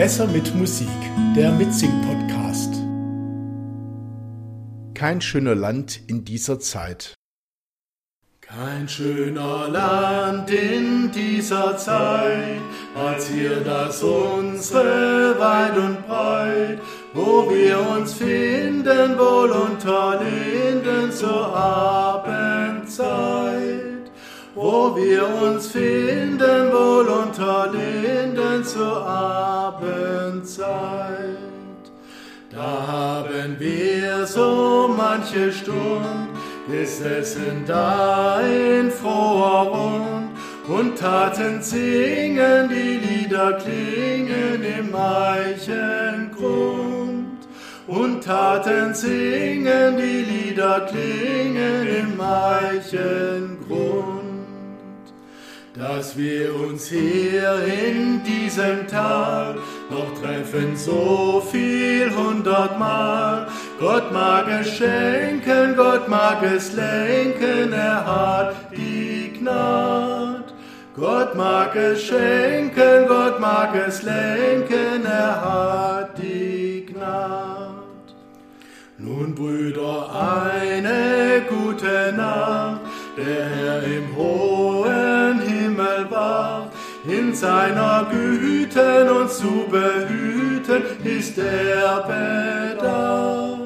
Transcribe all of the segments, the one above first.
Besser mit Musik, der Mitsing-Podcast. Kein schöner Land in dieser Zeit. Kein schöner Land in dieser Zeit, als hier das unsere weit und breit, wo wir uns finden wohl unter Linden zur Abendzeit wo wir uns finden wohl unter Linden zur Abendzeit. Da haben wir so manche Stund gesessen da in froher Rund und taten singen, die Lieder klingen im Eichengrund. Und taten singen, die Lieder klingen im Eichengrund dass wir uns hier in diesem Tag noch treffen, so viel hundertmal. Gott mag es schenken, Gott mag es lenken, er hat die Gnad. Gott mag es schenken, Gott mag es lenken, er hat die Gnad. Nun, Brüder, eine gute Nacht, der Herr im hohen in seiner Güte uns zu behüten, ist er bedacht.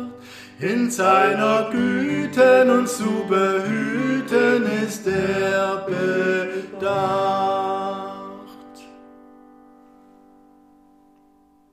In seiner Güte uns zu behüten.